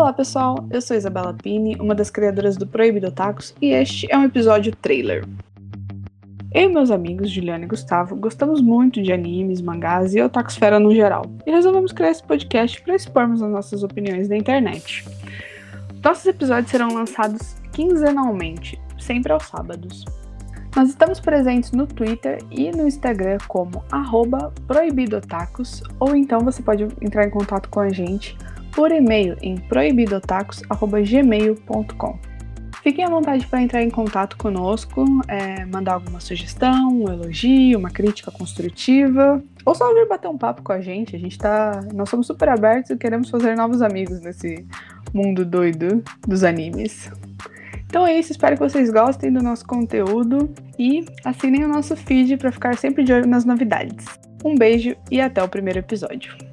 Olá pessoal, eu sou Isabela Pini, uma das criadoras do Proibido Otakus, e este é um episódio trailer. Eu e meus amigos, Juliana e Gustavo, gostamos muito de animes, mangás e otakusfera no geral, e resolvemos criar esse podcast para expormos as nossas opiniões na internet. Nossos episódios serão lançados quinzenalmente, sempre aos sábados. Nós estamos presentes no Twitter e no Instagram como proibidotacos, ou então você pode entrar em contato com a gente por e-mail em proibidotacos.gmail.com. Fiquem à vontade para entrar em contato conosco, é, mandar alguma sugestão, um elogio, uma crítica construtiva, ou só vir bater um papo com a gente. A gente tá. Nós somos super abertos e queremos fazer novos amigos nesse mundo doido dos animes. Então é isso, espero que vocês gostem do nosso conteúdo e assinem o nosso feed para ficar sempre de olho nas novidades. Um beijo e até o primeiro episódio.